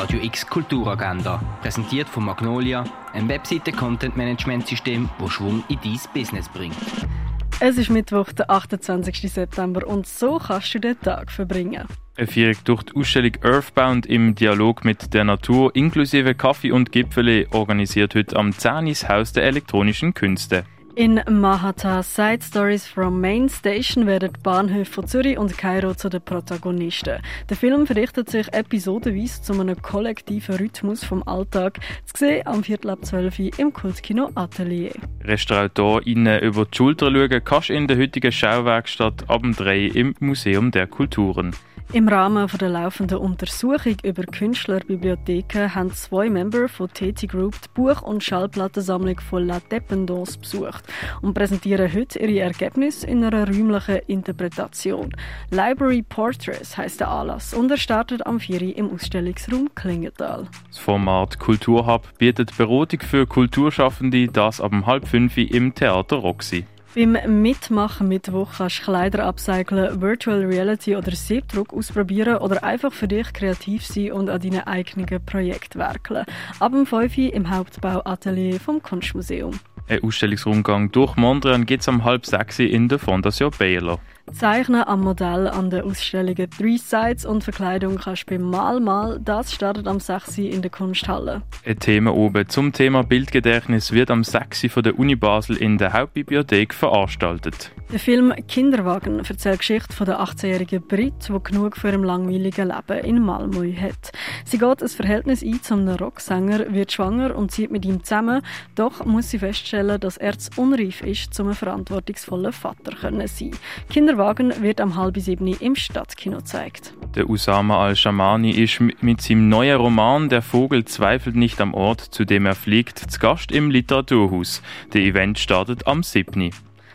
Radio X Kulturagenda, präsentiert von Magnolia, ein Webseite-Content-Management-System, das Schwung in dein Business bringt. Es ist Mittwoch, der 28. September und so kannst du den Tag verbringen. Eine Führung durch die Ausstellung Earthbound im Dialog mit der Natur inklusive Kaffee und Gipfeli organisiert heute am Zanis Haus der elektronischen Künste. In Mahata Side Stories from Main Station werden die Bahnhöfe von Zürich und Kairo zu den Protagonisten. Der Film verrichtet sich episodenweise zu einem kollektiven Rhythmus vom Alltag, zu sehen am Viertel ab 12 Uhr im Kultkino Atelier. RestauratorInnen über die Schulter schauen kannst du in der heutigen Schauwerkstatt ab 3 im Museum der Kulturen. Im Rahmen der laufenden Untersuchung über Künstlerbibliotheken haben zwei Member von TT Group die Buch- und Schallplattensammlung von La Dependance besucht und präsentieren heute ihre Ergebnisse in einer räumlichen Interpretation. Library Portraits heisst der Anlass und er startet am 4. im Ausstellungsraum Klingenthal. Das Format Kulturhub bietet Beratung für Kulturschaffende, das ab halb fünf im Theater Roxy. Beim Mitmachen Mittwoch kannst du Kleider upcyclen, Virtual Reality oder Siebdruck ausprobieren oder einfach für dich kreativ sein und an deinen eigenen Projekten werkeln. Ab dem 5 Uhr im Hauptbauatelier vom Kunstmuseum. Ein Ausstellungsrundgang durch Mondrian gibt es am halb sechs in der Fondation Baylor. Zeichnen am Modell an den Ausstellungen Three Sides und Verkleidung kannst du beim Mal Mal. Das startet am 6. in der Kunsthalle. Ein Thema oben zum Thema Bildgedächtnis wird am 6. von der Uni Basel in der Hauptbibliothek veranstaltet. Der Film Kinderwagen erzählt die Geschichte von der 18-jährigen Brit, die genug für ihrem langweiligen Leben in Malmö hat. Sie geht ein Verhältnis ein zu einem Rocksänger, wird schwanger und zieht mit ihm zusammen, doch muss sie feststellen, dass er zu unreif ist, um ein verantwortungsvoller Vater zu sein. Kinderwagen wird am halb sieben im Stadtkino gezeigt. Der Usama al-Shamani ist mit seinem neuen Roman Der Vogel zweifelt nicht am Ort, zu dem er fliegt, zu Gast im Literaturhaus. Der Event startet am 7.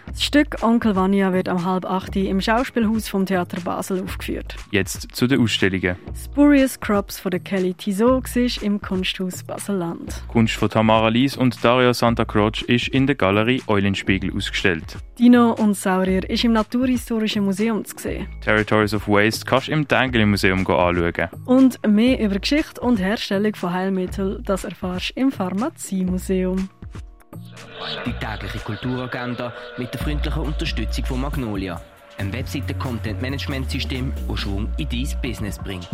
Das Stück Onkel Vanya wird am halb acht im Schauspielhaus vom Theater Basel aufgeführt. Jetzt zu den Ausstellungen. Spurious Crops von der Kelly Tissot ist im Kunsthaus Basel-Land. Kunst von Tamara Lies und Dario Santa Croce ist in der Galerie Eulenspiegel ausgestellt. Dino und Saurier ist im Naturhistorischen Museum zu sehen. Territories of Waste kannst du im Tengeli Museum anschauen. Und mehr über Geschichte und Herstellung von Heilmitteln, das erfährst du im Pharmaziemuseum. Die tägliche Kulturagenda mit der freundlichen Unterstützung von Magnolia, einem Webseiten-Content-Management-System, das Schwung in dein Business bringt.